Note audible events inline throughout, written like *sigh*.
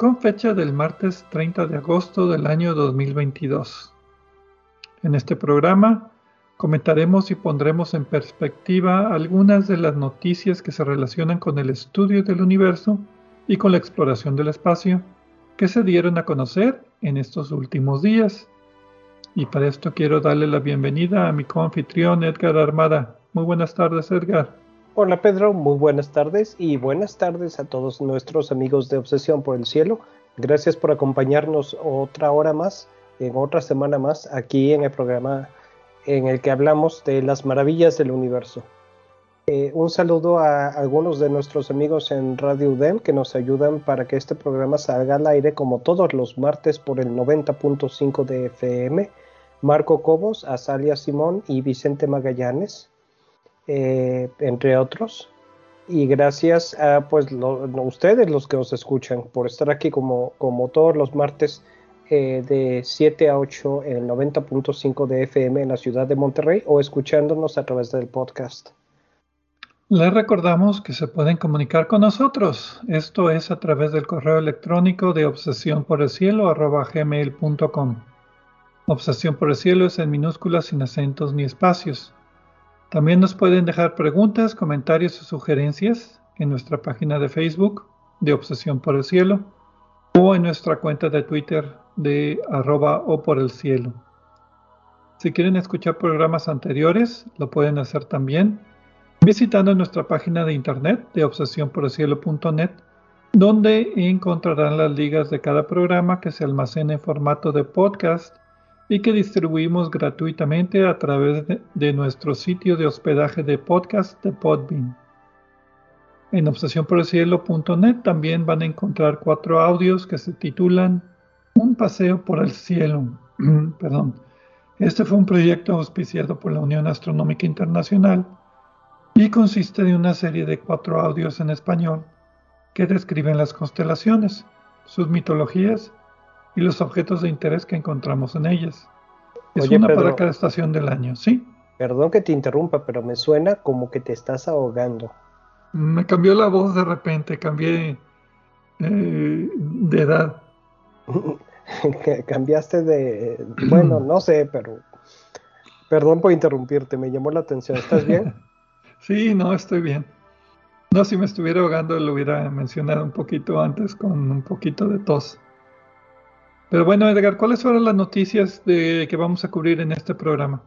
con fecha del martes 30 de agosto del año 2022. En este programa comentaremos y pondremos en perspectiva algunas de las noticias que se relacionan con el estudio del universo y con la exploración del espacio que se dieron a conocer en estos últimos días. Y para esto quiero darle la bienvenida a mi coanfitrión Edgar Armada. Muy buenas tardes, Edgar. Hola Pedro, muy buenas tardes y buenas tardes a todos nuestros amigos de Obsesión por el Cielo. Gracias por acompañarnos otra hora más, en otra semana más, aquí en el programa en el que hablamos de las maravillas del universo. Eh, un saludo a algunos de nuestros amigos en Radio UDEM que nos ayudan para que este programa salga al aire como todos los martes por el 90.5 de FM. Marco Cobos, Azalia Simón y Vicente Magallanes. Eh, entre otros. Y gracias a pues ustedes los que os escuchan por estar aquí como, como todos los martes eh, de 7 a 8 en 90.5 de FM en la ciudad de Monterrey o escuchándonos a través del podcast. Les recordamos que se pueden comunicar con nosotros. Esto es a través del correo electrónico de obsesión por el cielo gmail.com. Obsesión por el cielo es en minúsculas sin acentos ni espacios. También nos pueden dejar preguntas, comentarios o sugerencias en nuestra página de Facebook de Obsesión por el Cielo o en nuestra cuenta de Twitter de arroba o por el cielo. Si quieren escuchar programas anteriores, lo pueden hacer también visitando nuestra página de internet de obsesiónporelcielo.net, donde encontrarán las ligas de cada programa que se almacena en formato de podcast y que distribuimos gratuitamente a través de, nuestro sitio de hospedaje de podcast de Podbean. En obsesiónporelcielo.net también van a encontrar cuatro audios que se titulan Un paseo por el cielo. *clears throat* Perdón. Este fue un proyecto auspiciado por la Unión Astronómica Internacional y consiste de una serie de cuatro audios en español que describen las constelaciones, sus mitologías y los objetos de interés que encontramos en ellas. Es una para cada estación del año, ¿sí? Perdón que te interrumpa, pero me suena como que te estás ahogando. Me cambió la voz de repente, cambié eh, de edad. *laughs* Cambiaste de... Bueno, no sé, pero... Perdón por interrumpirte, me llamó la atención. ¿Estás bien? *laughs* sí, no, estoy bien. No, si me estuviera ahogando lo hubiera mencionado un poquito antes con un poquito de tos. Pero bueno, Edgar, ¿cuáles fueron las noticias de, que vamos a cubrir en este programa?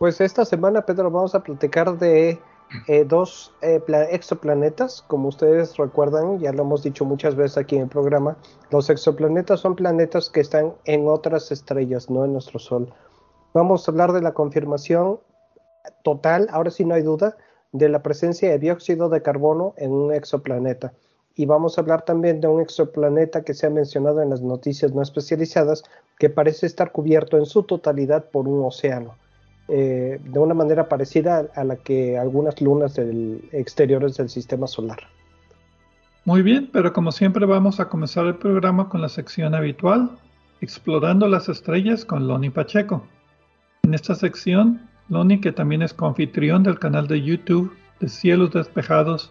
Pues esta semana, Pedro, vamos a platicar de eh, dos eh, exoplanetas. Como ustedes recuerdan, ya lo hemos dicho muchas veces aquí en el programa, los exoplanetas son planetas que están en otras estrellas, no en nuestro Sol. Vamos a hablar de la confirmación total, ahora sí no hay duda, de la presencia de dióxido de carbono en un exoplaneta y vamos a hablar también de un exoplaneta que se ha mencionado en las noticias no especializadas, que parece estar cubierto en su totalidad por un océano, eh, de una manera parecida a la que algunas lunas exteriores del sistema solar. Muy bien, pero como siempre vamos a comenzar el programa con la sección habitual, Explorando las Estrellas con Loni Pacheco. En esta sección, Loni, que también es confitrión del canal de YouTube de Cielos Despejados,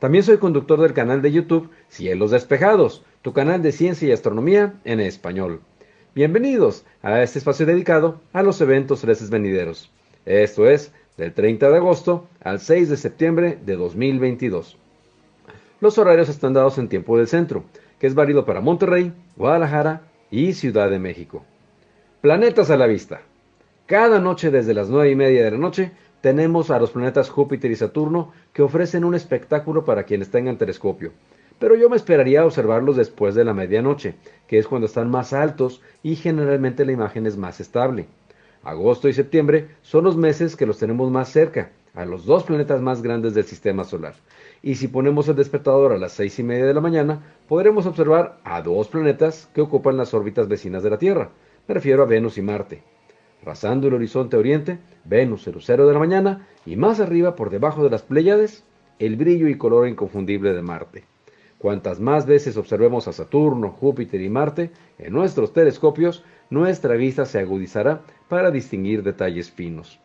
También soy conductor del canal de YouTube Cielos Despejados, tu canal de ciencia y astronomía en español. Bienvenidos a este espacio dedicado a los eventos celestes venideros. Esto es del 30 de agosto al 6 de septiembre de 2022. Los horarios están dados en tiempo del centro, que es válido para Monterrey, Guadalajara y Ciudad de México. Planetas a la vista. Cada noche desde las 9 y media de la noche tenemos a los planetas Júpiter y Saturno que ofrecen un espectáculo para quienes tengan telescopio. Pero yo me esperaría a observarlos después de la medianoche, que es cuando están más altos y generalmente la imagen es más estable. Agosto y septiembre son los meses que los tenemos más cerca, a los dos planetas más grandes del sistema solar. Y si ponemos el despertador a las seis y media de la mañana, podremos observar a dos planetas que ocupan las órbitas vecinas de la Tierra. Me refiero a Venus y Marte. Rasando el horizonte oriente, Venus, el lucero de la mañana, y más arriba, por debajo de las Pléyades, el brillo y color inconfundible de Marte. Cuantas más veces observemos a Saturno, Júpiter y Marte en nuestros telescopios, nuestra vista se agudizará para distinguir detalles finos.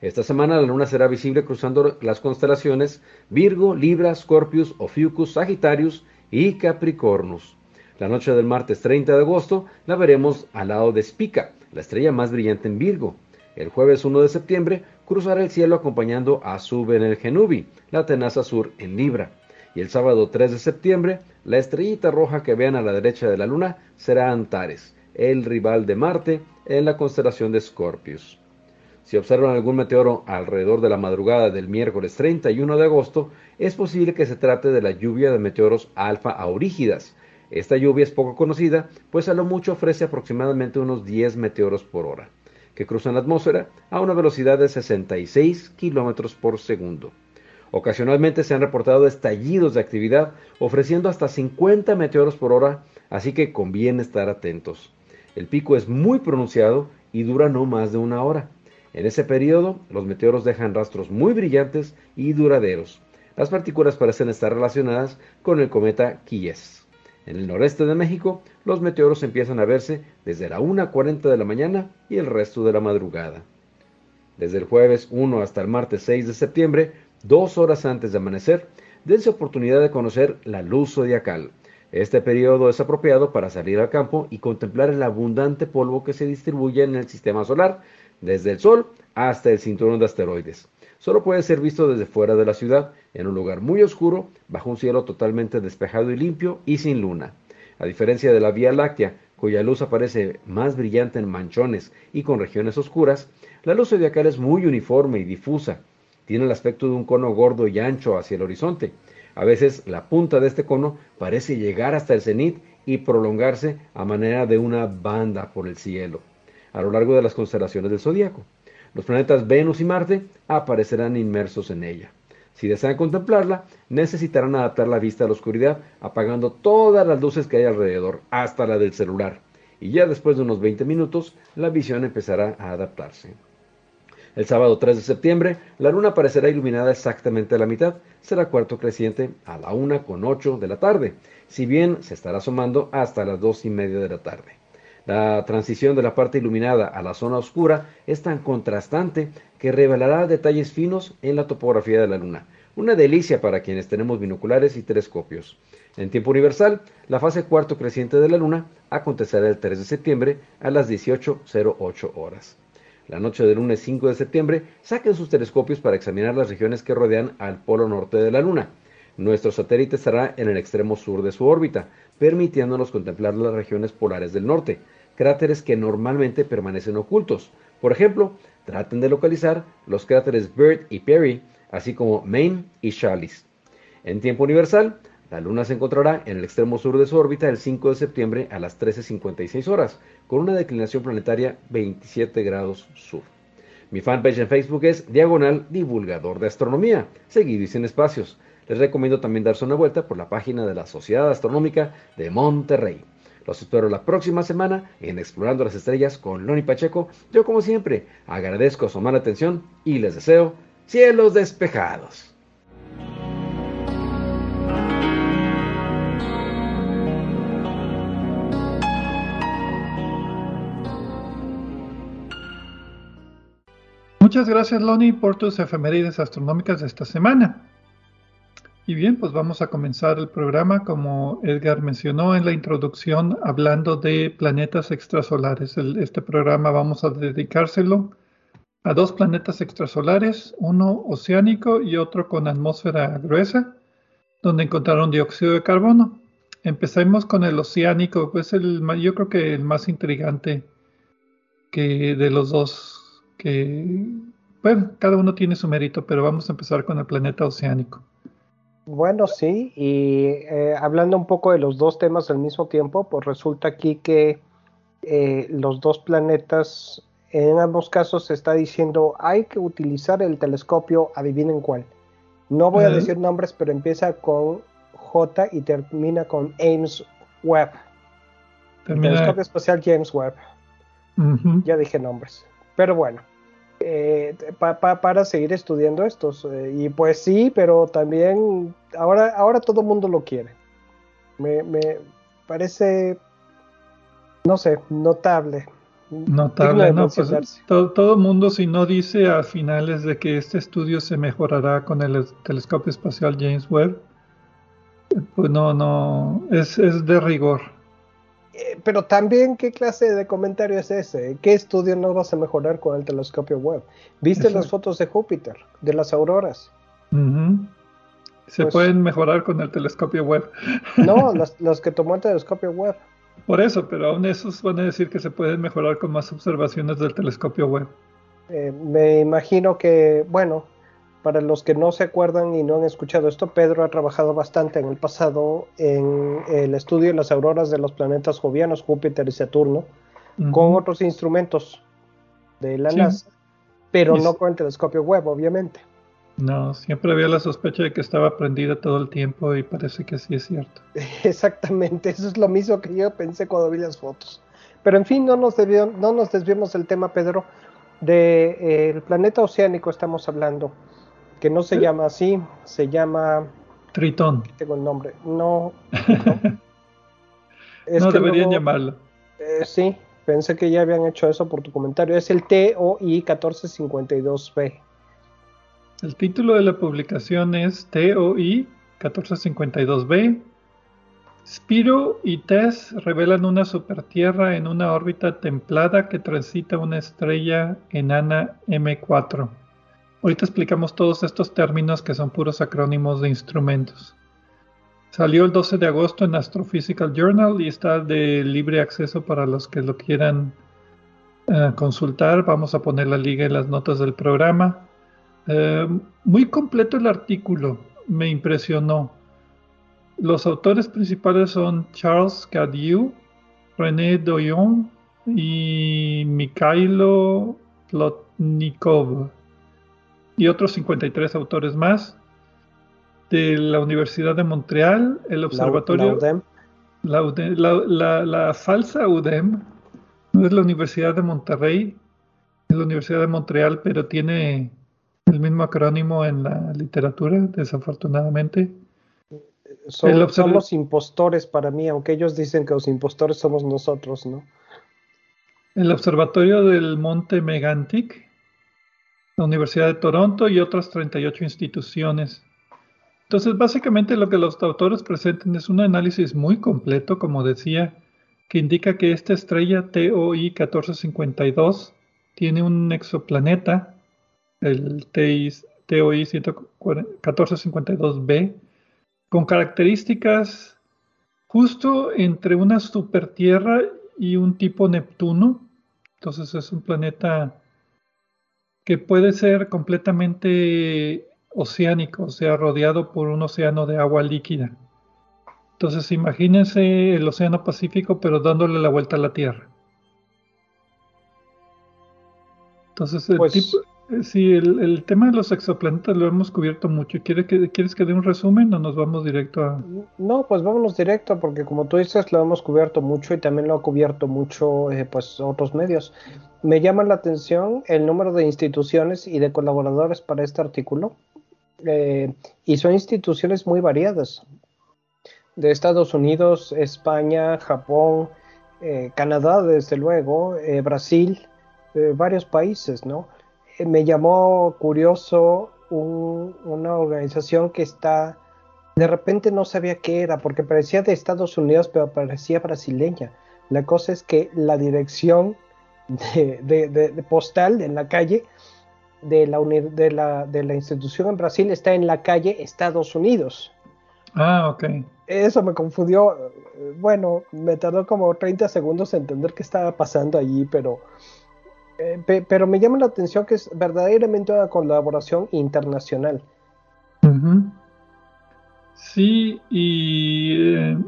Esta semana la luna será visible cruzando las constelaciones Virgo, Libra, Scorpius, Ophiuchus, Sagittarius y Capricornus. La noche del martes 30 de agosto la veremos al lado de Spica, la estrella más brillante en Virgo. El jueves 1 de septiembre cruzará el cielo acompañando a Sub en el Genubi, la tenaza sur en Libra. Y el sábado 3 de septiembre, la estrellita roja que vean a la derecha de la luna será Antares, el rival de Marte en la constelación de Scorpius. Si observan algún meteoro alrededor de la madrugada del miércoles 31 de agosto, es posible que se trate de la lluvia de meteoros alfa aurígidas. Esta lluvia es poco conocida, pues a lo mucho ofrece aproximadamente unos 10 meteoros por hora, que cruzan la atmósfera a una velocidad de 66 kilómetros por segundo. Ocasionalmente se han reportado estallidos de actividad ofreciendo hasta 50 meteoros por hora, así que conviene estar atentos. El pico es muy pronunciado y dura no más de una hora. En ese periodo, los meteoros dejan rastros muy brillantes y duraderos. Las partículas parecen estar relacionadas con el cometa Kies. En el noreste de México, los meteoros empiezan a verse desde la 1.40 de la mañana y el resto de la madrugada. Desde el jueves 1 hasta el martes 6 de septiembre, dos horas antes de amanecer, dense oportunidad de conocer la luz zodiacal, este periodo es apropiado para salir al campo y contemplar el abundante polvo que se distribuye en el sistema solar, desde el Sol hasta el cinturón de asteroides. Solo puede ser visto desde fuera de la ciudad, en un lugar muy oscuro, bajo un cielo totalmente despejado y limpio y sin luna. A diferencia de la Vía Láctea, cuya luz aparece más brillante en manchones y con regiones oscuras, la luz zodiacal es muy uniforme y difusa. Tiene el aspecto de un cono gordo y ancho hacia el horizonte, a veces la punta de este cono parece llegar hasta el cenit y prolongarse a manera de una banda por el cielo, a lo largo de las constelaciones del zodiaco. Los planetas Venus y Marte aparecerán inmersos en ella. Si desean contemplarla, necesitarán adaptar la vista a la oscuridad, apagando todas las luces que hay alrededor, hasta la del celular. Y ya después de unos 20 minutos, la visión empezará a adaptarse. El sábado 3 de septiembre, la luna aparecerá iluminada exactamente a la mitad. Será cuarto creciente a la 1 con 8 de la tarde, si bien se estará asomando hasta las 2 y media de la tarde. La transición de la parte iluminada a la zona oscura es tan contrastante que revelará detalles finos en la topografía de la luna. Una delicia para quienes tenemos binoculares y telescopios. En tiempo universal, la fase cuarto creciente de la luna acontecerá el 3 de septiembre a las 18.08 horas. La noche del lunes 5 de septiembre, saquen sus telescopios para examinar las regiones que rodean al polo norte de la Luna. Nuestro satélite estará en el extremo sur de su órbita, permitiéndonos contemplar las regiones polares del norte, cráteres que normalmente permanecen ocultos. Por ejemplo, traten de localizar los cráteres Byrd y Perry, así como Main y Chalice. En tiempo universal, la Luna se encontrará en el extremo sur de su órbita el 5 de septiembre a las 13.56 horas, con una declinación planetaria 27 grados sur. Mi fanpage en Facebook es Diagonal Divulgador de Astronomía, seguido y sin espacios. Les recomiendo también darse una vuelta por la página de la Sociedad Astronómica de Monterrey. Los espero la próxima semana en Explorando las Estrellas con Loni Pacheco. Yo como siempre agradezco su mala atención y les deseo cielos despejados. Muchas gracias Loni por tus efemérides astronómicas de esta semana. Y bien, pues vamos a comenzar el programa como Edgar mencionó en la introducción hablando de planetas extrasolares. este programa vamos a dedicárselo a dos planetas extrasolares, uno oceánico y otro con atmósfera gruesa, donde encontraron dióxido de carbono. Empecemos con el oceánico, pues el, yo creo que el más intrigante que de los dos, que, bueno, cada uno tiene su mérito, pero vamos a empezar con el planeta oceánico. Bueno, sí, y eh, hablando un poco de los dos temas al mismo tiempo, pues resulta aquí que eh, los dos planetas, en ambos casos se está diciendo hay que utilizar el telescopio, adivinen cuál. No voy a decir nombres, pero empieza con J y termina con Ames Webb. telescopio espacial James Webb. Ya dije nombres. Pero bueno, eh, para seguir estudiando estos. Eh, y pues sí, pero también ahora, ahora todo el mundo lo quiere. Me, parece, no sé, notable. Notable, no, pues todo, el mundo si no dice a finales de que este estudio se mejorará con el telescopio espacial James Webb, pues no, no, es, es de rigor. Eh, pero también, ¿qué clase de comentario es ese? ¿Qué estudio no vas a mejorar con el telescopio web? ¿Viste las fotos de Júpiter, de las auroras? Se pues pueden mejorar con el telescopio web. No, *laughs* las, que tomó el telescopio web. Por eso, pero aún esos van a decir que se pueden mejorar con más observaciones del telescopio web. Eh, me imagino que, bueno, para los que no se acuerdan y no han escuchado esto, Pedro ha trabajado bastante en el pasado en el estudio de las auroras de los planetas jovianos, Júpiter y Saturno, con otros instrumentos de la NASA, pero no con el telescopio Webb, obviamente. No, siempre había la sospecha de que estaba prendida todo el tiempo y parece que sí es cierto. *laughs* Exactamente, eso es lo mismo que yo pensé cuando vi las fotos. Pero en fin, no nos, no nos desviemos del tema, Pedro. Del de, eh, planeta oceánico estamos hablando que no se llama así, se llama... Tritón. Tengo el nombre. No. *laughs* No, deberían llamarlo. Eh, sí, pensé que ya habían hecho eso por tu comentario. Es el TOI 1452B. El título de la publicación es TOI 1452B. Spiro y Tess revelan una supertierra en una órbita templada que transita una estrella enana M4. Ahorita explicamos todos estos términos que son puros acrónimos de instrumentos. Salió el 12 de agosto en Astrophysical Journal y está de libre acceso para los que lo quieran eh, consultar. Vamos a poner la liga en las notas del programa. Eh, muy completo el artículo, me impresionó. Los autores principales son Charles Cadieu, René Doyon y Mikhailo Plotnikov y otros 53 autores más de la Universidad de Montreal, el observatorio... La, la, la, falsa UDEM no es la Universidad de Monterrey, es la Universidad de Montreal, pero tiene el mismo acrónimo en la literatura, desafortunadamente. somos impostores para mí, aunque ellos dicen que los impostores somos nosotros, ¿no? El Observatorio del Monte Megantic la Universidad de Toronto y otras 38 instituciones. Entonces, básicamente lo que los autores presentan es un análisis muy completo, como decía, que indica que esta estrella TOI 1452 tiene un exoplaneta, el TOI 1452b, con características justo entre una supertierra y un tipo Neptuno. Entonces es un planeta que puede ser completamente oceánico, o sea, rodeado por un océano de agua líquida. Entonces imagínense el océano Pacífico, pero dándole la vuelta a la Tierra. Entonces, el pues tipo, sí, el, tema de los exoplanetas lo hemos cubierto mucho. ¿Quieres que, ¿Quieres que dé un resumen o nos vamos directo a...? No, pues vámonos directo, porque como tú dices, lo hemos cubierto mucho y también lo ha cubierto mucho eh, pues otros medios. Me llama la atención el número de instituciones y de colaboradores para este artículo. Eh, y son instituciones muy variadas. De Estados Unidos, España, Japón, eh, Canadá, desde luego, eh, Brasil, varios países, ¿no? Me llamó curioso una organización que está, de repente no sabía qué era, porque parecía de Estados Unidos, pero parecía brasileña. La cosa es que la dirección de, postal en la calle de la, de, la, de la institución en Brasil está en la calle Estados Unidos. Ah, ok. Eso me confundió. Bueno, me tardó como 30 segundos en entender qué estaba pasando allí, pero, eh, pero me llama la atención que es verdaderamente una colaboración internacional. Sí, y eh,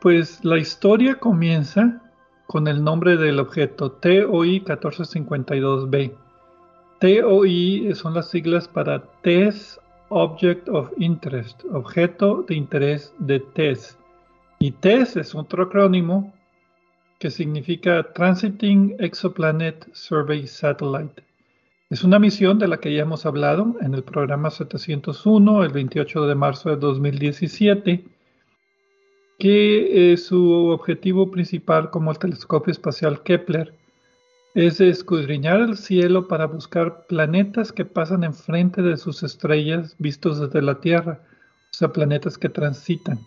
pues la historia comienza con el nombre del objeto TOI 1452b. TOI son las siglas para Test Object of Interest, objeto de interés de TESS. Y TESS es otro acrónimo que significa Transiting Exoplanet Survey Satellite. Es una misión de la que ya hemos hablado en el programa 701, el 28 de marzo de 2017, que su objetivo principal como el telescopio espacial Kepler es escudriñar el cielo para buscar planetas que pasan enfrente de sus estrellas vistos desde la Tierra, o sea, planetas que transitan.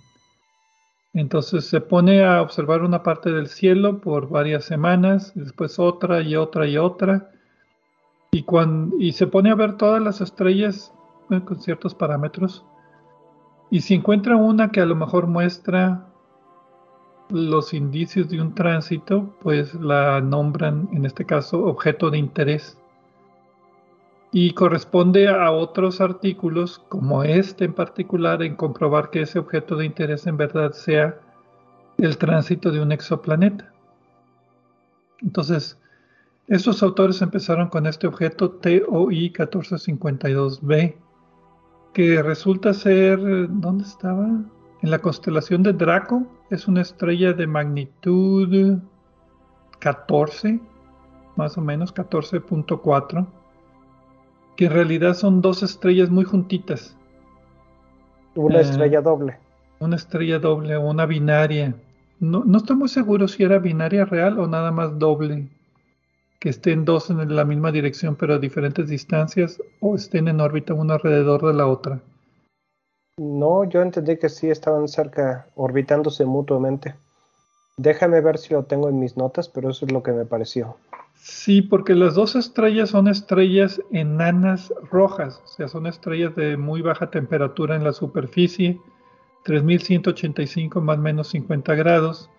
Entonces se pone a observar una parte del cielo por varias semanas, después otra y otra y otra, y, cuando, y se pone a ver todas las estrellas con ciertos parámetros, y si encuentra una que a lo mejor muestra los indicios de un tránsito, pues la nombran, en este caso, objeto de interés. Y corresponde a otros artículos, como este en particular, en comprobar que ese objeto de interés en verdad sea el tránsito de un exoplaneta. Entonces, estos autores empezaron con este objeto TOI 1452b, que resulta ser, ¿dónde estaba? En la constelación de Draco es una estrella de magnitud 14, más o menos 14.4, que en realidad son dos estrellas muy juntitas. Una eh, estrella doble. Una estrella doble o una binaria. No, no estoy muy seguro si era binaria real o nada más doble. Que estén dos en la misma dirección pero a diferentes distancias o estén en órbita una alrededor de la otra. No, yo entendí que sí estaban cerca, orbitándose mutuamente. Déjame ver si lo tengo en mis notas, pero eso es lo que me pareció. Sí, porque las dos estrellas son estrellas enanas rojas, o sea, son estrellas de muy baja temperatura en la superficie, 3185 más o menos 50 grados.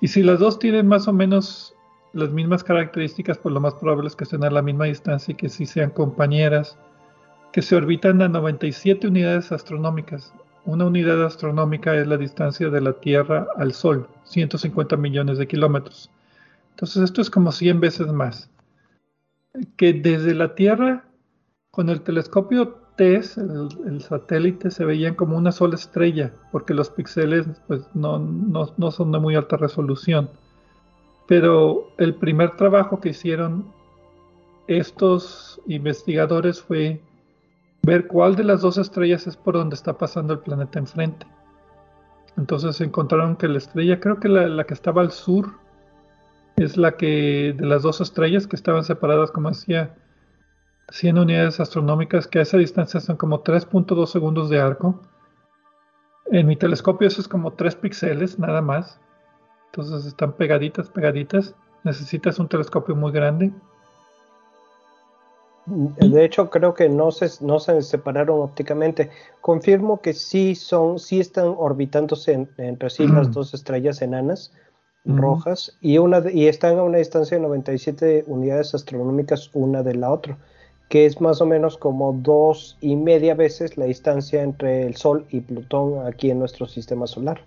Y si las dos tienen más o menos las mismas características, pues lo más probable es que estén a la misma distancia y que sí sean compañeras que se orbitan a 97 unidades astronómicas. Una unidad astronómica es la distancia de la Tierra al Sol, 150 millones de kilómetros. Entonces esto es como 100 veces más. Que desde la Tierra, con el telescopio TESS, el, satélite, se veían como una sola estrella, porque los píxeles pues, no, no son de muy alta resolución. Pero el primer trabajo que hicieron estos investigadores fue ver cuál de las dos estrellas es por donde está pasando el planeta enfrente. Entonces encontraron que la estrella, creo que la, que estaba al sur, es la que de las dos estrellas que estaban separadas, como decía, 100 unidades astronómicas, que a esa distancia son como 3.2 segundos de arco. En mi telescopio eso es como 3 píxeles, nada más. Entonces están pegaditas, pegaditas. Necesitas un telescopio muy grande. De hecho, creo que no se, no se separaron ópticamente. Confirmo que sí son, sí están orbitándose entre sí las dos estrellas enanas rojas y una y están a una distancia de 97 unidades astronómicas una de la otra, que es más o menos como dos y media veces la distancia entre el Sol y Plutón aquí en nuestro sistema solar.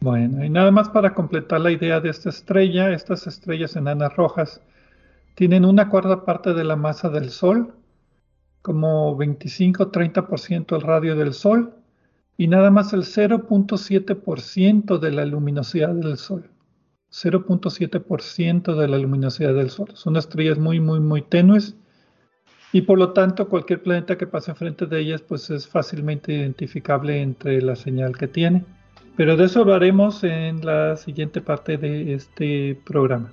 Bueno, y nada más para completar la idea de esta estrella, estas estrellas enanas rojas tienen una cuarta parte de la masa del Sol, como 25-30% el radio del Sol, y nada más el 0.7% de la luminosidad del Sol. 0.7% de la luminosidad del Sol. Son estrellas muy, muy, muy tenues y por lo tanto cualquier planeta que pase enfrente de ellas pues es fácilmente identificable entre la señal que tiene. Pero de eso hablaremos en la siguiente parte de este programa.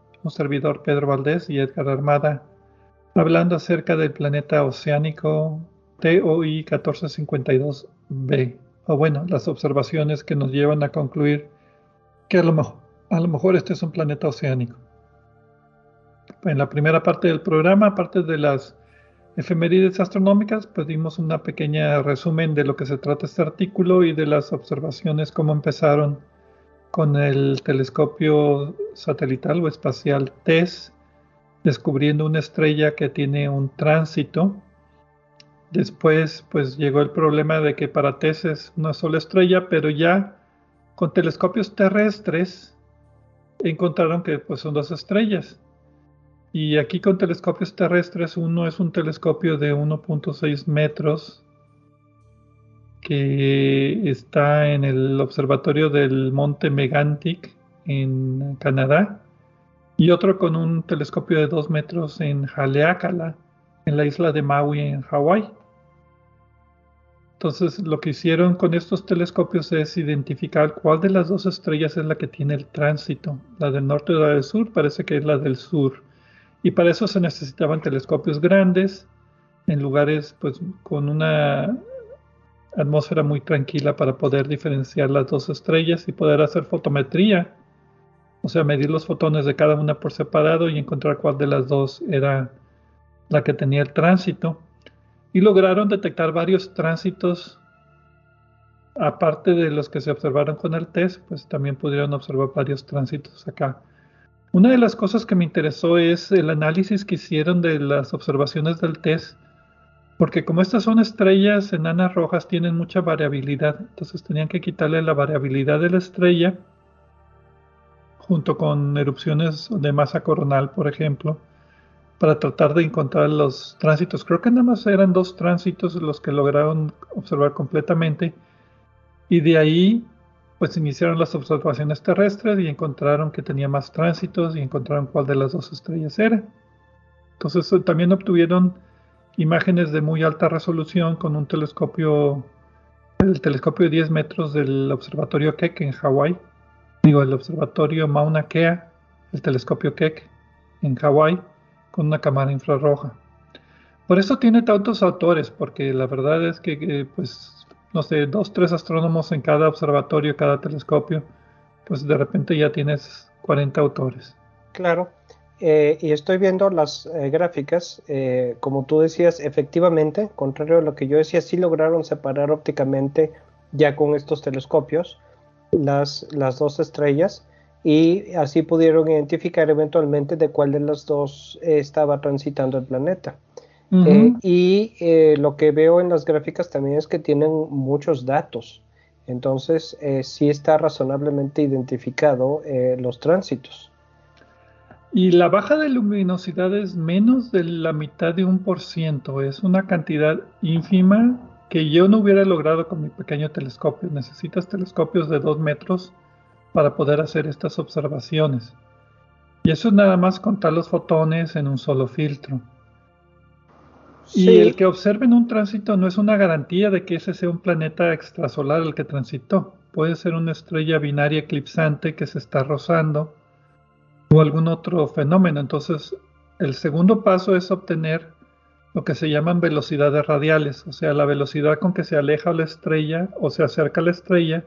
un servidor Pedro Valdés y Edgar Armada, hablando acerca del planeta oceánico TOI 1452b, o bueno, las observaciones que nos llevan a concluir que a lo mejor, a lo mejor este es un planeta oceánico. En la primera parte del programa, aparte de las efemérides astronómicas, pues dimos una pequeña resumen de lo que se trata este artículo y de las observaciones, cómo empezaron con el telescopio satelital o espacial TESS, descubriendo una estrella que tiene un tránsito. Después, pues llegó el problema de que para TESS es una sola estrella, pero ya con telescopios terrestres encontraron que pues, son dos estrellas. Y aquí con telescopios terrestres, uno es un telescopio de 1.6 metros que está en el observatorio del Monte Megantic en Canadá y otro con un telescopio de 2 metros en Haleakala, en la isla de Maui en Hawái. Entonces lo que hicieron con estos telescopios es identificar cuál de las dos estrellas es la que tiene el tránsito. La del norte o la del sur parece que es la del sur. Y para eso se necesitaban telescopios grandes en lugares pues con una atmósfera muy tranquila para poder diferenciar las dos estrellas y poder hacer fotometría, o sea, medir los fotones de cada una por separado y encontrar cuál de las dos era la que tenía el tránsito. Y lograron detectar varios tránsitos, aparte de los que se observaron con el test, pues también pudieron observar varios tránsitos acá. Una de las cosas que me interesó es el análisis que hicieron de las observaciones del test porque como estas son estrellas enanas rojas, tienen mucha variabilidad. Entonces tenían que quitarle la variabilidad de la estrella junto con erupciones de masa coronal, por ejemplo, para tratar de encontrar los tránsitos. Creo que nada más eran dos tránsitos los que lograron observar completamente. Y de ahí, pues iniciaron las observaciones terrestres y encontraron que tenía más tránsitos y encontraron cuál de las dos estrellas era. Entonces también obtuvieron imágenes de muy alta resolución con un telescopio, el telescopio de 10 metros del observatorio Keck en Hawái, digo, el observatorio Mauna Kea, el telescopio Keck en Hawái, con una cámara infrarroja. Por eso tiene tantos autores, porque la verdad es que, eh, pues, no sé, dos, tres astrónomos en cada observatorio, cada telescopio, pues de repente ya tienes 40 autores. Claro. Eh, y estoy viendo las eh, gráficas, eh, como tú decías, efectivamente, contrario a lo que yo decía, sí lograron separar ópticamente ya con estos telescopios las, las dos estrellas y así pudieron identificar eventualmente de cuál de las dos estaba transitando el planeta. y lo que veo en las gráficas también es que tienen muchos datos, entonces sí está razonablemente identificado los tránsitos. Y la baja de luminosidad es menos de la mitad de un por ciento. Es una cantidad ínfima que yo no hubiera logrado con mi pequeño telescopio. Necesitas telescopios de dos metros para poder hacer estas observaciones. Y eso es nada más contar los fotones en un solo filtro. Y el que observen un tránsito no es una garantía de que ese sea un planeta extrasolar el que transitó. Puede ser una estrella binaria eclipsante que se está rozando o algún otro fenómeno. Entonces, el segundo paso es obtener lo que se llaman velocidades radiales, o sea, la velocidad con que se aleja la estrella o se acerca la estrella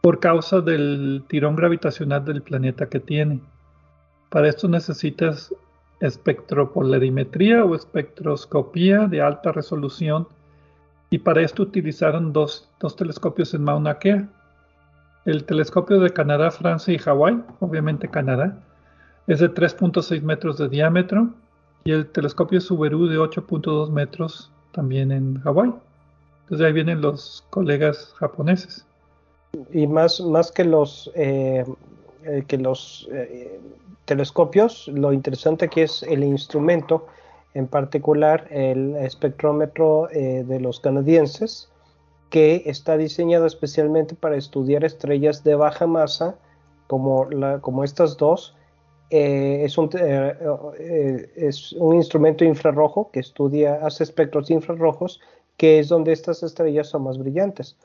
por causa del tirón gravitacional del planeta que tiene. Para esto necesitas espectropolarimetría o espectroscopía de alta resolución y para esto utilizaron dos, telescopios en Mauna Kea. El telescopio de Canadá, Francia y Hawái, obviamente Canadá, es de 3.6 metros de diámetro y el telescopio Subaru de 8.2 metros también en Hawái. Entonces ahí vienen los colegas japoneses. Y más, más que los, eh, eh, que los eh, telescopios, lo interesante aquí es el instrumento, en particular el espectrómetro de los canadienses, que está diseñado especialmente para estudiar estrellas de baja masa, como, la, como estas dos, eh, es, un, eh, eh, es, un, instrumento infrarrojo que estudia, hace espectros infrarrojos, que es donde estas estrellas son más brillantes.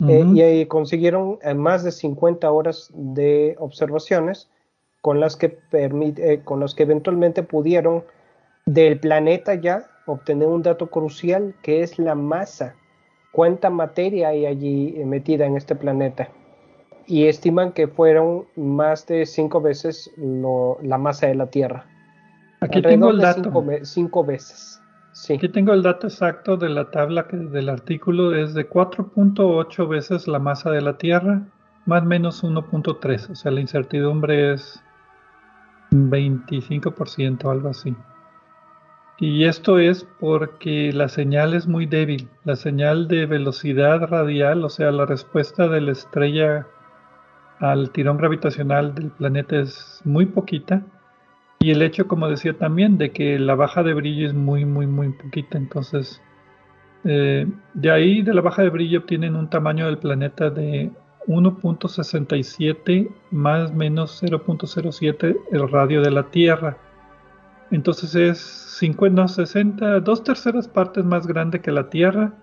y ahí consiguieron más de 50 horas de observaciones con las que, permite, con las que eventualmente pudieron del planeta ya obtener un dato crucial que es la masa. ¿Cuánta materia hay allí metida en este planeta? Y estiman que fueron más de cinco veces la masa de la Tierra. Aquí tengo el dato. Cinco, veces. Sí. Aquí tengo el dato exacto de la tabla que, del artículo, es de 4.8 veces la masa de la Tierra, más o menos 1.3, o sea, la incertidumbre es 25%, algo así. Y esto es porque la señal es muy débil, la señal de velocidad radial, o sea, la respuesta de la estrella al tirón gravitacional del planeta es muy poquita y el hecho, como decía también, de que la baja de brillo es muy, muy, muy poquita. Entonces, eh, de ahí, de la baja de brillo, obtienen un tamaño del planeta de 1.67 más menos 0.07 el radio de la Tierra. Entonces es 50, 60, dos terceras partes más grande que la Tierra.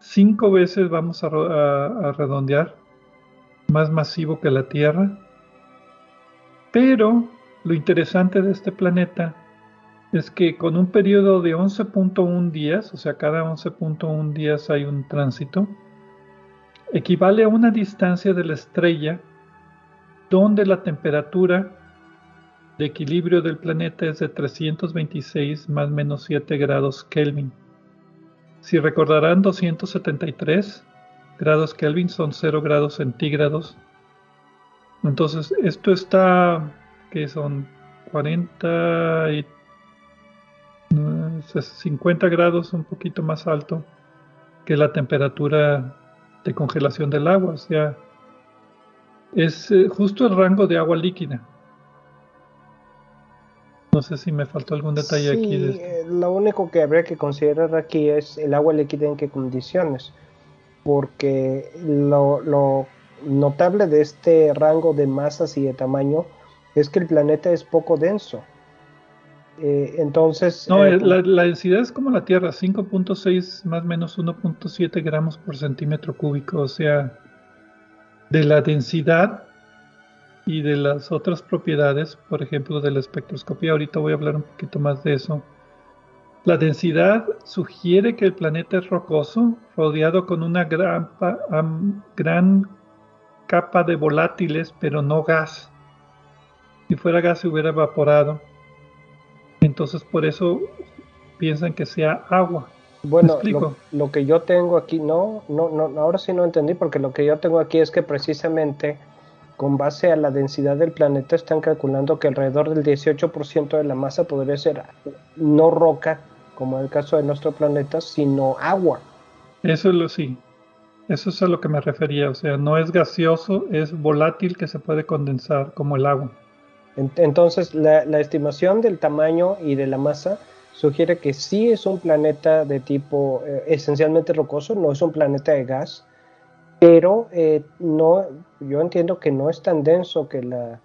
Cinco veces vamos a redondear más masivo que la Tierra. Pero lo interesante de este planeta es que con un periodo de 11.1 días, o sea, cada 11.1 días hay un tránsito, equivale a una distancia de la estrella donde la temperatura de equilibrio del planeta es de 326 más menos 7 grados Kelvin. Si recordarán 273, grados Kelvin son 0 grados centígrados. Entonces, esto está, que son 40 y 50 grados, un poquito más alto que la temperatura de congelación del agua. O sea, es eh, justo el rango de agua líquida. No sé si me faltó algún detalle aquí. Eh, lo único que habría que considerar aquí es el agua líquida en qué condiciones porque lo, notable de este rango de masas y de tamaño es que el planeta es poco denso. Eh, entonces... No, eh, la, la, densidad es como la Tierra, 5.6 más o menos 1.7 gramos por centímetro cúbico, o sea, de la densidad y de las otras propiedades, por ejemplo, de la espectroscopía, ahorita voy a hablar un poquito más de eso, la densidad sugiere que el planeta es rocoso, rodeado con una gran, gran capa de volátiles, pero no gas. Si fuera gas se hubiera evaporado. Entonces por eso piensan que sea agua. Bueno, lo, lo, que yo tengo aquí, no, no, no, ahora sí no entendí, porque lo que yo tengo aquí es que precisamente con base a la densidad del planeta están calculando que alrededor del 18% de la masa podría ser no roca, como en el caso de nuestro planeta, sino agua. Eso es lo sí. Eso es a lo que me refería. O sea, no es gaseoso, es volátil que se puede condensar como el agua. Entonces, la, estimación del tamaño y de la masa sugiere que sí es un planeta de tipo eh, esencialmente rocoso, no es un planeta de gas, pero eh, no, yo entiendo que no es tan denso que la,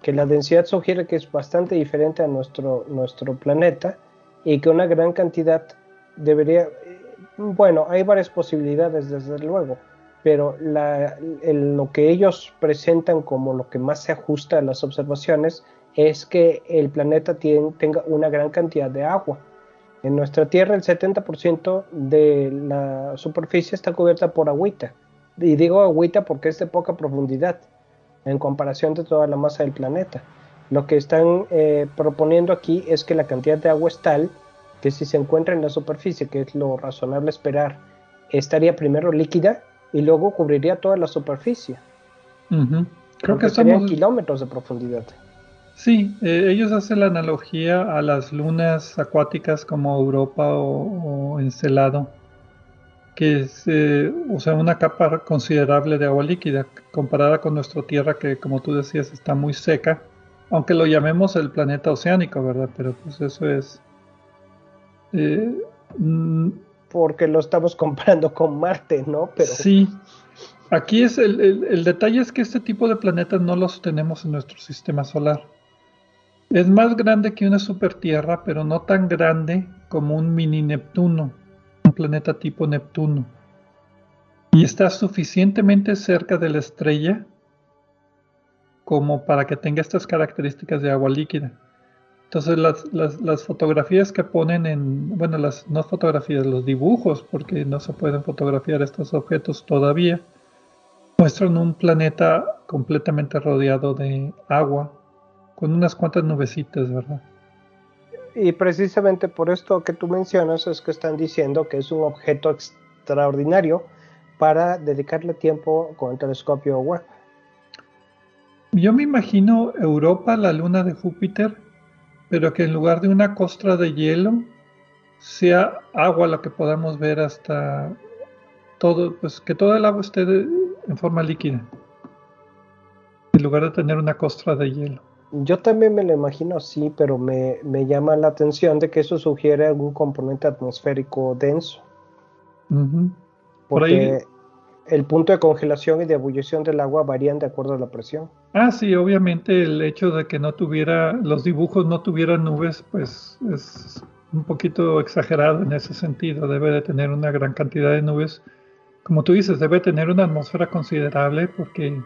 que la densidad sugiere que es bastante diferente a nuestro, nuestro planeta y que una gran cantidad debería, bueno, hay varias posibilidades desde luego, pero lo que ellos presentan como lo que más se ajusta a las observaciones es que el planeta tenga una gran cantidad de agua. En nuestra Tierra el 70% de la superficie está cubierta por agüita. Y digo agüita porque es de poca profundidad en comparación de toda la masa del planeta. Lo que están eh, proponiendo aquí es que la cantidad de agua es tal que si se encuentra en la superficie, que es lo razonable esperar, estaría primero líquida y luego cubriría toda la superficie. Creo que estamos... kilómetros de profundidad. Sí, eh, ellos hacen la analogía a las lunas acuáticas como Europa o, Encelado, que es eh, o sea, una capa considerable de agua líquida comparada con nuestra Tierra que, como tú decías, está muy seca, aunque lo llamemos el planeta oceánico, ¿verdad? Pero pues eso es... Eh, mm, Porque lo estamos comparando con Marte, ¿no? Pero... Sí, aquí es el, el detalle es que este tipo de planetas no los tenemos en nuestro sistema solar. Es más grande que una supertierra, pero no tan grande como un mini Neptuno, un planeta tipo Neptuno. Y está suficientemente cerca de la estrella como para que tenga estas características de agua líquida. Entonces las, fotografías que ponen en, bueno, las no fotografías, los dibujos, porque no se pueden fotografiar estos objetos todavía, muestran un planeta completamente rodeado de agua con unas cuantas nubecitas, ¿verdad? Y precisamente por esto que tú mencionas es que están diciendo que es un objeto extraordinario para dedicarle tiempo con el telescopio web. Yo me imagino Europa, la luna de Júpiter, pero que en lugar de una costra de hielo sea agua la que podamos ver hasta todo, pues que todo el agua esté en forma líquida, en lugar de tener una costra de hielo. Yo también me lo imagino así, pero me, llama la atención de que eso sugiere algún componente atmosférico denso. Porque el punto de congelación y de ebullición del agua varían de acuerdo a la presión. Ah, sí, obviamente el hecho de que no tuviera, los dibujos no tuvieran nubes, pues es un poquito exagerado en ese sentido. Debe de tener una gran cantidad de nubes. Como tú dices, debe tener una atmósfera considerable porque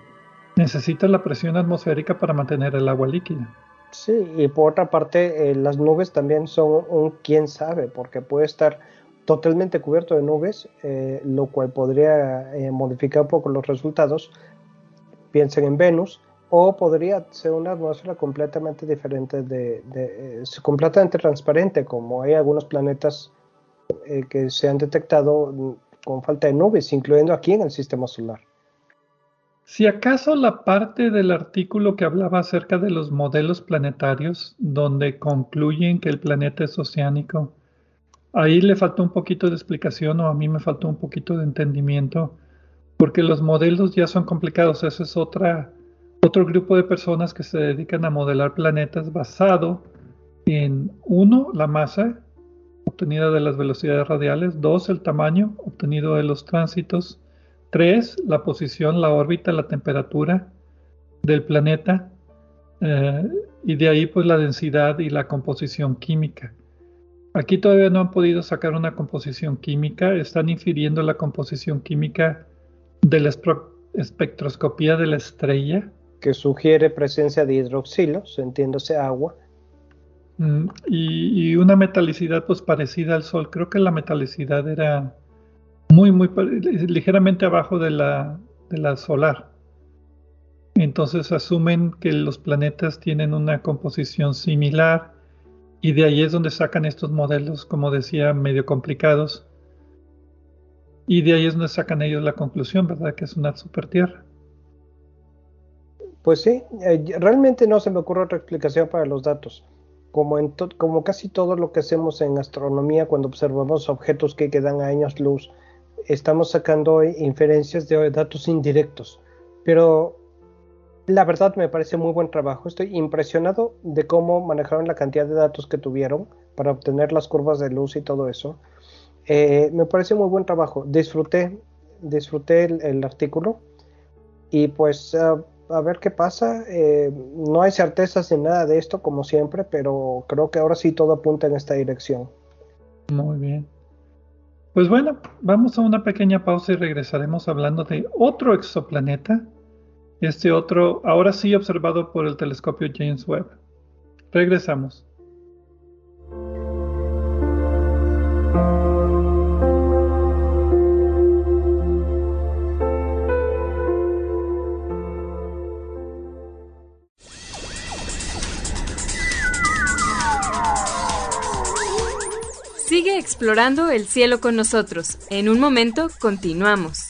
necesita la presión atmosférica para mantener el agua líquida. Sí, y por otra parte, eh, las nubes también son un quién sabe, porque puede estar totalmente cubierto de nubes, eh, lo cual podría eh, modificar un poco los resultados. Piensen en Venus, o podría ser una atmósfera completamente diferente, de, completamente transparente, como hay algunos planetas que se han detectado mm, con falta de nubes, incluyendo aquí en el sistema solar. Si acaso la parte del artículo que hablaba acerca de los modelos planetarios, donde concluyen que el planeta es oceánico, ahí le faltó un poquito de explicación o a mí me faltó un poquito de entendimiento, porque los modelos ya son complicados. Ese es otra, otro grupo de personas que se dedican a modelar planetas basado en, uno, la masa obtenida de las velocidades radiales, dos, el tamaño obtenido de los tránsitos, 3. La posición, la órbita, la temperatura del planeta. Eh, y de ahí pues la densidad y la composición química. Aquí todavía no han podido sacar una composición química, están infiriendo la composición química de la espectroscopía de la estrella. Que sugiere presencia de hidroxilos, entiéndose agua. Mm, y, y, una metalicidad pues parecida al Sol. Creo que la metalicidad era muy, muy ligeramente abajo de la, de la solar. Entonces asumen que los planetas tienen una composición similar y de ahí es donde sacan estos modelos, como decía, medio complicados. Y de ahí es donde sacan ellos la conclusión, ¿verdad? Que es una super tierra. Pues sí, eh, realmente no se me ocurre otra explicación para los datos. Como, casi todo lo que hacemos en astronomía cuando observamos objetos que quedan a años luz, estamos sacando inferencias de datos indirectos, pero La verdad me parece muy buen trabajo. Estoy impresionado de cómo manejaron la cantidad de datos que tuvieron para obtener las curvas de luz y todo eso. Eh, me parece muy buen trabajo. Disfruté, disfruté el, artículo y pues a ver qué pasa. Eh, no hay certezas ni nada de esto como siempre, pero creo que ahora sí todo apunta en esta dirección. Muy bien. Pues bueno, vamos a una pequeña pausa y regresaremos hablando de otro exoplaneta. Este otro, ahora sí observado por el telescopio James Webb. Regresamos. Sigue explorando el cielo con nosotros. En un momento continuamos.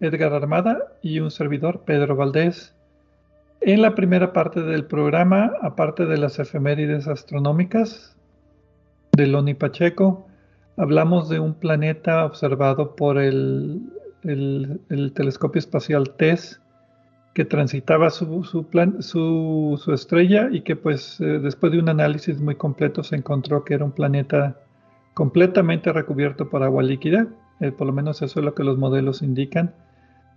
Edgar Armada y un servidor, Pedro Valdés. En la primera parte del programa, aparte de las efemérides astronómicas de Loni Pacheco, hablamos de un planeta observado por el, telescopio espacial TESS que transitaba su, estrella y que pues eh, después de un análisis muy completo se encontró que era un planeta completamente recubierto por agua líquida, eh, por lo menos eso es lo que los modelos indican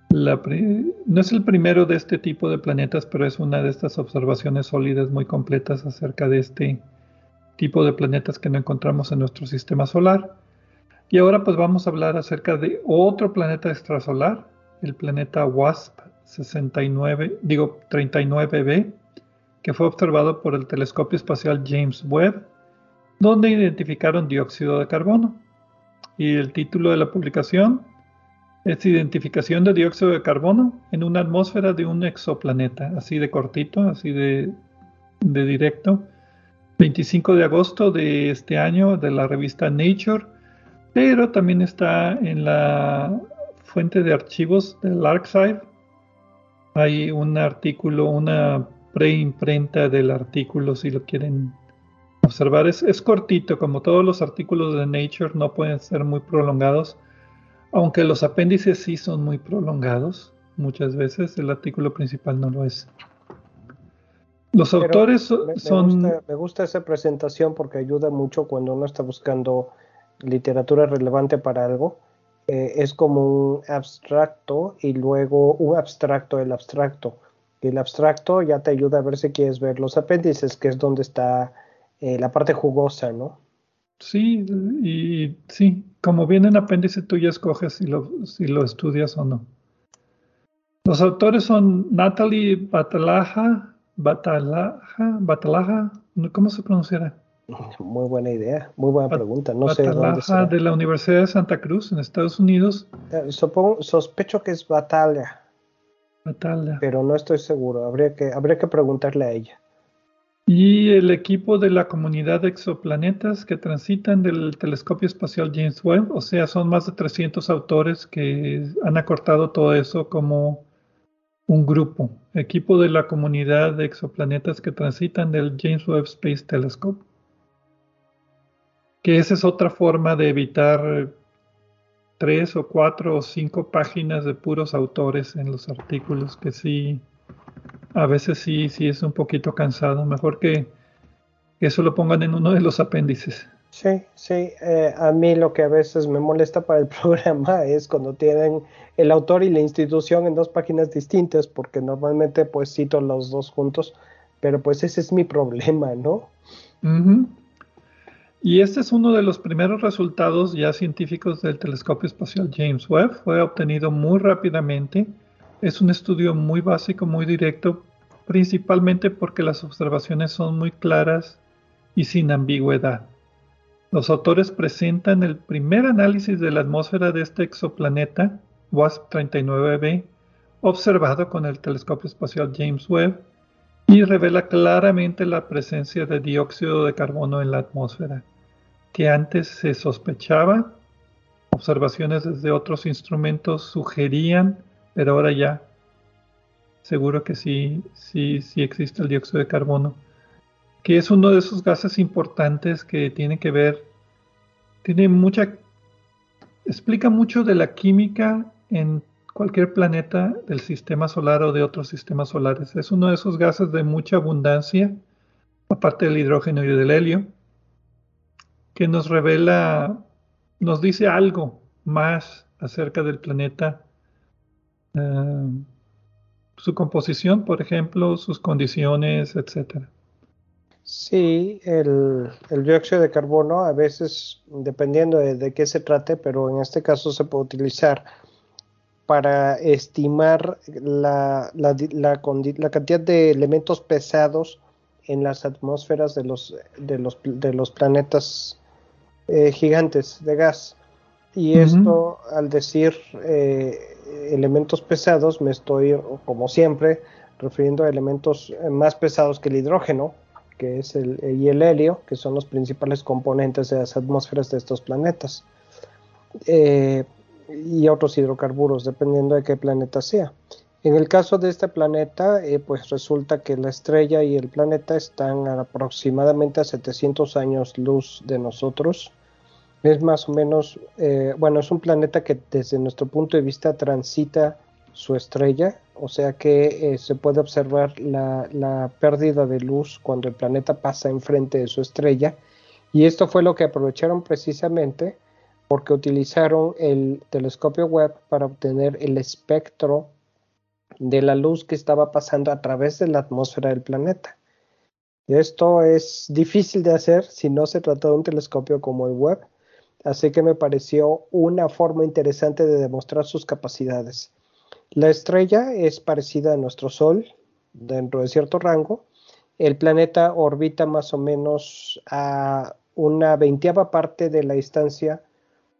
no es el primero de este tipo de planetas, pero es una de estas observaciones sólidas muy completas acerca de este tipo de planetas que no encontramos en nuestro sistema solar. Y ahora pues vamos a hablar acerca de otro planeta extrasolar, el planeta WASP 69, digo 39b, que fue observado por el telescopio espacial James Webb, donde identificaron dióxido de carbono. Y el título de la publicación es identificación de dióxido de carbono en una atmósfera de un exoplaneta, así de cortito, así de, directo. 25 de agosto de este año de la revista Nature, pero también está en la fuente de archivos del ArcSight. Hay un artículo, una preimprenta del artículo si lo quieren observar. Es, es cortito, como todos los artículos de Nature no pueden ser muy prolongados aunque los apéndices sí son muy prolongados, muchas veces el artículo principal no lo es. Los autores son... Me gusta, esa presentación porque ayuda mucho cuando uno está buscando literatura relevante para algo. Eh, es como un abstracto y luego un abstracto del abstracto. Y el abstracto ya te ayuda a ver si quieres ver los apéndices, que es donde está eh, la parte jugosa, ¿no? Sí, y sí, como viene en apéndice, tú ya escoges si lo, si lo estudias o no. Los autores son Natalie Batalaja, Batalaja, Batalaja, ¿cómo se pronunciará? Muy buena idea, muy buena pregunta. No sé dónde de la Universidad de Santa Cruz, en Estados Unidos. Eh, sospecho que es Batalla. Batalla. Pero no estoy seguro, habría que, habría que preguntarle a ella. Y el equipo de la comunidad de exoplanetas que transitan del telescopio espacial James Webb, o sea, son más de 300 autores que han acortado todo eso como un grupo, equipo de la comunidad de exoplanetas que transitan del James Webb Space Telescope. Que esa es otra forma de evitar tres o cuatro o cinco páginas de puros autores en los artículos, que sí, a veces sí, sí es un poquito cansado. Mejor que eso lo pongan en uno de los apéndices. Sí, sí. Eh, a mí lo que a veces me molesta para el *laughs* programa es cuando tienen el autor y la institución en dos páginas distintas, porque normalmente pues cito los dos juntos, pero pues ese es mi *laughs* problema, ¿no? Y este es uno de los primeros resultados ya científicos del telescopio espacial James Webb. Fue obtenido muy rápidamente. Es un estudio muy básico, muy directo, principalmente porque las observaciones son muy claras y sin ambigüedad. Los autores presentan el primer análisis de la atmósfera de este exoplaneta, WASP-39b, observado con el telescopio espacial James Webb, y revela claramente la presencia de dióxido de carbono en la atmósfera, que antes se sospechaba, observaciones desde otros instrumentos sugerían, pero ahora ya seguro que sí, sí, sí existe el dióxido de carbono que es uno de esos gases importantes que tiene que ver, tiene mucha, explica mucho de la química en cualquier planeta del sistema solar o de otros sistemas solares. Es uno de esos gases de mucha abundancia, aparte del hidrógeno y del helio, que nos revela, nos dice algo más acerca del planeta. Eh, su composición, por ejemplo, sus condiciones, etcétera. Sí, el, dióxido de carbono a veces, dependiendo de, qué se trate, pero en este caso se puede utilizar para estimar la, cantidad de elementos pesados en las atmósferas de los, de los, de los planetas eh, gigantes de gas. Y esto, al decir eh, elementos pesados, me estoy, como siempre, refiriendo a elementos más pesados que el hidrógeno, que es el, y el helio, que son los principales componentes de las atmósferas de estos planetas, eh, y otros hidrocarburos, dependiendo de qué planeta sea. En el caso de este planeta, eh, pues resulta que la estrella y el planeta están aproximadamente a 700 años luz de nosotros. Es más o menos, eh, bueno, es un planeta que desde nuestro punto de vista transita su estrella, o sea que eh, se puede observar la, pérdida de luz cuando el planeta pasa enfrente de su estrella. Y esto fue lo que aprovecharon precisamente porque utilizaron el telescopio Webb para obtener el espectro de la luz que estaba pasando a través de la atmósfera del planeta. Esto es difícil de hacer si no se trata de un telescopio como el Webb, así que me pareció una forma interesante de demostrar sus capacidades. La estrella es parecida a nuestro Sol dentro de cierto rango. El planeta orbita más o menos a una veinteava parte de la distancia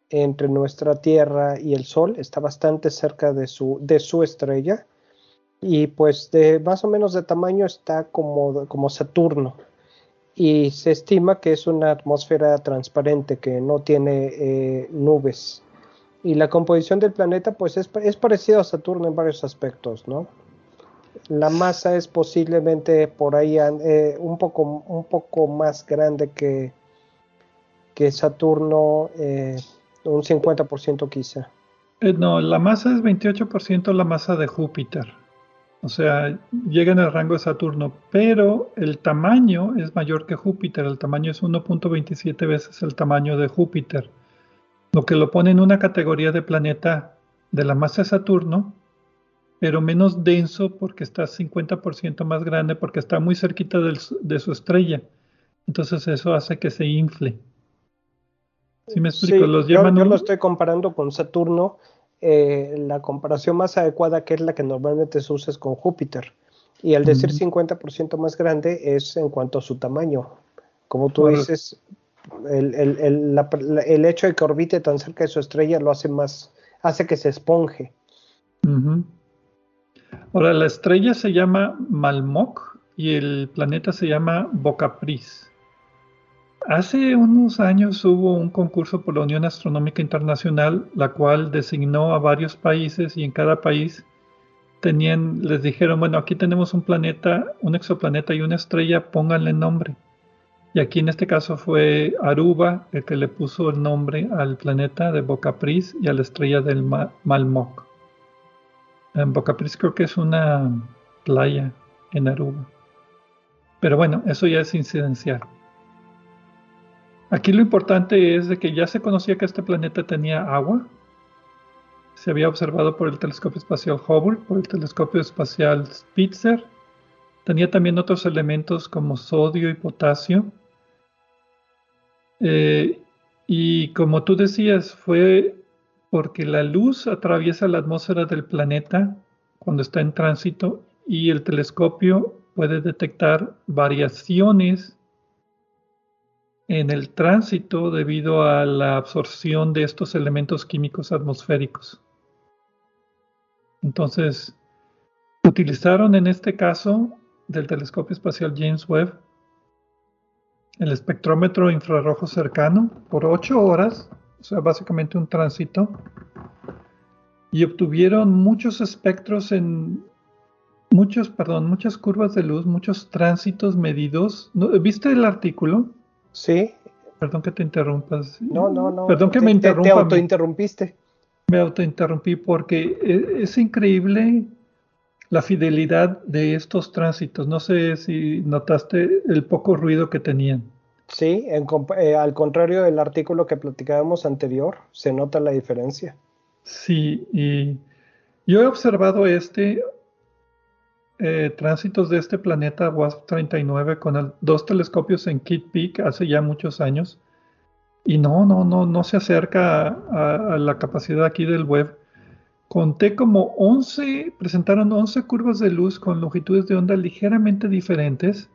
entre nuestra Tierra y el Sol. Está bastante cerca de su, de su estrella. Y pues de más o menos de tamaño está como, como Saturno. Y se estima que es una atmósfera transparente que no tiene eh, nubes y la composición del planeta pues es, parecido a Saturno en varios aspectos, ¿no? La masa es posiblemente por ahí eh, un, poco, un poco más grande que, que Saturno, eh, un 50% quizá. Eh, no, la masa es 28% la masa de Júpiter. O sea, llega en el rango de Saturno, pero el tamaño es mayor que Júpiter. El tamaño es 1.27 veces el tamaño de Júpiter lo que lo pone en una categoría de planeta de la masa de Saturno, pero menos denso porque está 50% más grande, porque está muy cerquita de su estrella. Entonces eso hace que se infle. ¿Sí me explico? Los yo, lo estoy comparando con Saturno. Eh, la comparación más adecuada, que es la que normalmente se usa, es con Júpiter. Y al decir 50% más grande es en cuanto a su tamaño. Como tú dices, el, hecho de que orbite tan cerca de su estrella lo hace más, hace que se esponje. Ahora, la estrella se llama Malmok y el planeta se llama Bocapris. Hace unos años hubo un concurso por la Unión Astronómica Internacional, la cual designó a varios países y en cada país tenían, les dijeron, bueno, aquí tenemos un planeta, un exoplaneta y una estrella, pónganle nombre. Y aquí en este caso fue Aruba el que le puso el nombre al planeta de Bocapris y a la estrella del Malmoc. En Bocapris creo que es una playa en Aruba. Pero bueno, eso ya es incidencial. Aquí lo importante es de que ya se conocía que este planeta tenía agua. Se había observado por el telescopio espacial Hubble, por el telescopio espacial Spitzer. Tenía también otros elementos como sodio y potasio. Eh, y como tú decías, fue porque la luz atraviesa la atmósfera del planeta cuando está en tránsito y el telescopio puede detectar variaciones en el tránsito debido a la absorción de estos elementos químicos atmosféricos. Entonces, utilizaron en este caso del telescopio espacial James Webb el espectrómetro infrarrojo cercano por ocho horas, o sea, básicamente un tránsito, y obtuvieron muchos espectros en muchos, perdón, muchas curvas de luz, muchos tránsitos medidos. ¿Viste el artículo? Sí. Perdón que te interrumpas. No, no, no. Perdón que me interrumpa. Te, autointerrumpiste. Me autointerrumpí porque e, es increíble la fidelidad de estos tránsitos. No sé si notaste el poco ruido que tenían. Sí, eh, al contrario del artículo que platicábamos anterior, se nota la diferencia. Sí, y yo he observado este eh, tránsitos de este planeta WASP 39 con dos telescopios en Kitt Peak hace ya muchos años. Y no, no, no, no se acerca a, a la capacidad aquí del web. Conté como 11, presentaron 11 curvas de luz con longitudes de onda ligeramente diferentes,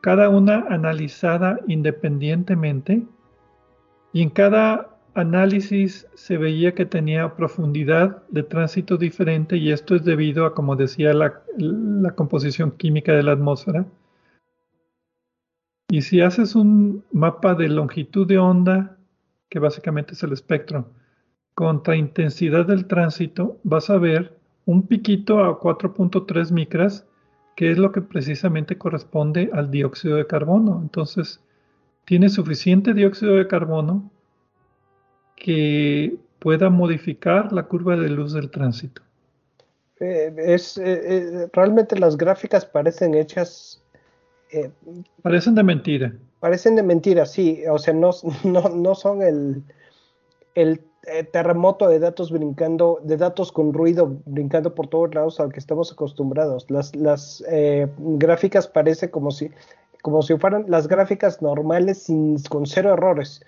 cada una analizada independientemente, y en cada análisis se veía que tenía profundidad de tránsito diferente y esto es debido a, como decía, la, composición química de la atmósfera. Y si haces un mapa de longitud de onda, que básicamente es el espectro, contra intensidad del tránsito, vas a ver un piquito a 4.3 micras, que es lo que precisamente corresponde al dióxido de carbono. Entonces, tiene suficiente dióxido de carbono que pueda modificar la curva de luz del tránsito. Eh, es, eh, eh, realmente las gráficas parecen hechas... parecen de mentira. Parecen de mentira, sí. O sea, no, no, no son el, el terremoto de datos brincando, de datos con ruido brincando por todos lados al que estamos acostumbrados. Las, las eh, gráficas parece como si, como si fueran las gráficas normales sin, con cero errores.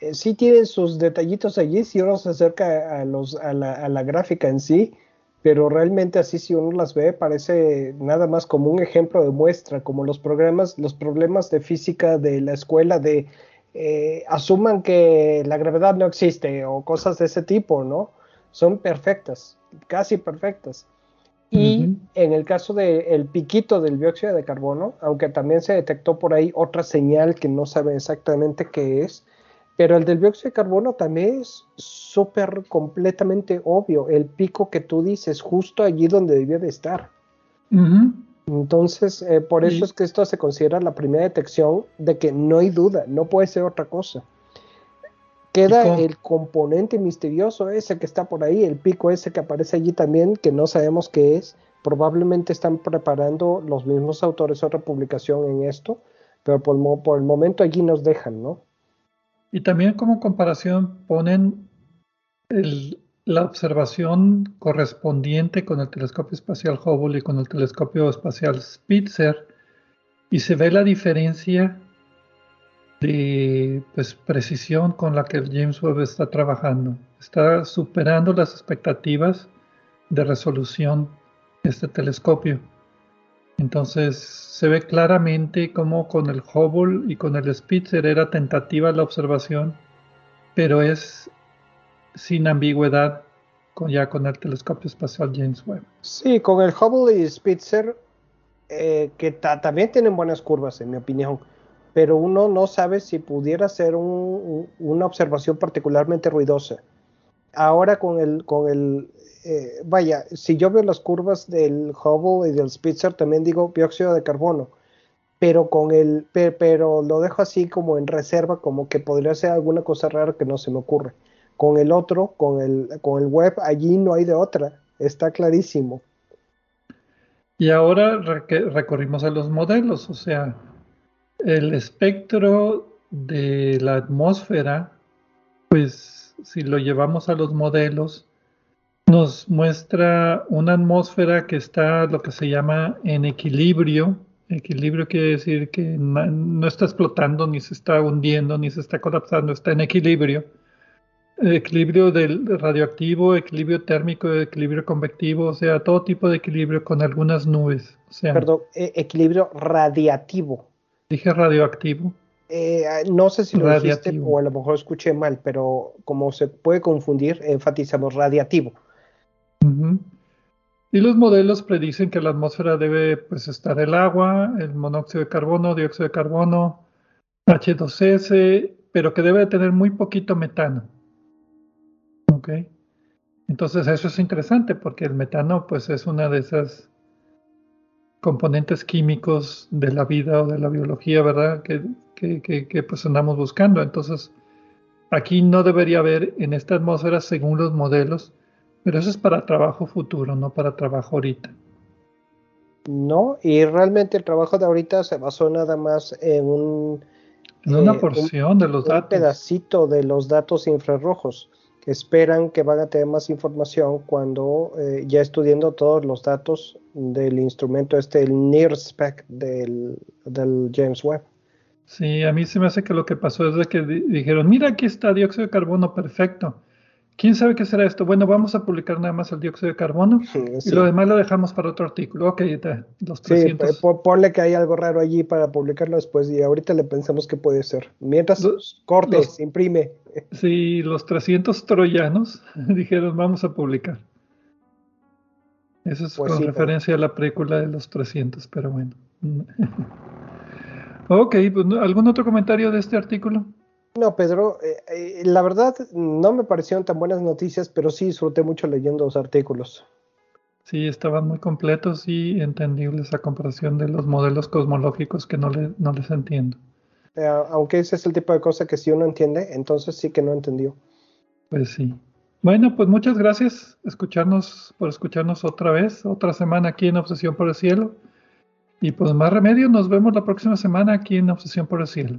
Eh, sí tienen sus detallitos allí si uno se acerca a, los, a, la, a la gráfica en sí, pero realmente así si uno las ve parece nada más como un ejemplo de muestra, como los programas, los problemas de física de la escuela de eh, asuman que la gravedad no existe o cosas de ese tipo, ¿no? Son perfectas, casi perfectas. Y en el caso del piquito del dióxido de carbono, aunque también se detectó por ahí otra señal que no sabe exactamente qué es, pero el del dióxido de carbono también es súper completamente obvio. El pico que tú dices, justo allí donde debía de estar. Entonces, eh, por eso es que esto se considera la primera detección de que no hay duda, no puede ser otra cosa. Queda el componente misterioso ese que está por ahí, el pico ese que aparece allí también, que no sabemos qué es. Probablemente están preparando los mismos autores otra publicación en esto, pero por, por el momento allí nos dejan, ¿no? Y también como comparación ponen la observación correspondiente con el telescopio espacial Hubble y con el telescopio espacial Spitzer y se ve la diferencia de pues, precisión con la que James Webb está trabajando. Está superando las expectativas de resolución de este telescopio. Entonces se ve claramente cómo con el Hubble y con el Spitzer era tentativa la observación, pero es sin ambigüedad con, ya con el telescopio espacial James Webb. Sí, con el Hubble y Spitzer, eh, que también tienen buenas curvas, en mi opinión, pero uno no sabe si pudiera ser una observación particularmente ruidosa. Ahora con el, con el eh, vaya, si yo veo las curvas del Hubble y del Spitzer, también digo dióxido de carbono, pero con el, pero lo dejo así como en reserva, como que podría ser alguna cosa rara que no se me ocurre. Con el otro, con el, con el web, allí no hay de otra, está clarísimo. Y ahora recorrimos a los modelos, o sea, el espectro de la atmósfera, pues si lo llevamos a los modelos, nos muestra una atmósfera que está lo que se llama en equilibrio. Equilibrio quiere decir que no está explotando, ni se está hundiendo, ni se está colapsando, está en equilibrio equilibrio del radioactivo, equilibrio térmico, equilibrio convectivo, o sea, todo tipo de equilibrio con algunas nubes. Perdón, e, equilibrio radiativo. Dije radioactivo. Eh, no sé si lo dijiste o a lo mejor escuché mal, pero como se puede confundir, enfatizamos radiativo. Y los modelos predicen que la atmósfera debe pues, estar el agua, el monóxido de carbono, dióxido de carbono, H2S, pero que debe tener muy poquito metano. Entonces eso es interesante porque el metano pues es una de esas componentes químicos de la vida o de la biología, ¿verdad? Que, que, pues andamos buscando. Entonces aquí no debería haber en esta atmósfera según los modelos, pero eso es para trabajo futuro, no para trabajo ahorita. No, y realmente el trabajo de ahorita se basó nada más en un... En una eh, porción de los datos. Un pedacito de los datos infrarrojos esperan que van a tener más información cuando eh, ya estudiando todos los datos del instrumento este, el NIRSPEC del, del James Webb. Sí, a mí se me hace que lo que pasó es de que dijeron, mira, aquí está dióxido de carbono perfecto. ¿Quién sabe qué será esto? Bueno, vamos a publicar nada más el dióxido de carbono *laughs* y lo demás lo dejamos para otro artículo. Ok, los 300. Sí, ponle que hay algo raro allí para publicarlo después y ahorita le pensamos que puede ser. Mientras, cortes, imprime. *laughs* Sí, los 300 troyanos *laughs* dijeron vamos a publicar. Eso es pues con referencia a la película de los 300, pero bueno. Ok, pues, ¿algún otro comentario de este artículo? No, Pedro, eh, eh, la verdad no me parecieron tan buenas noticias, pero sí disfruté mucho leyendo los artículos. Sí, estaban muy completos y entendibles a comparación de los modelos cosmológicos que no, no les entiendo. Eh, aunque ese es el tipo de cosa que si uno entiende, entonces sí que no entendió. Pues sí. Bueno, pues muchas gracias escucharnos, por escucharnos otra vez, otra semana aquí en Obsesión por el Cielo. Y pues más remedio, nos vemos la próxima semana aquí en Obsesión por el Cielo.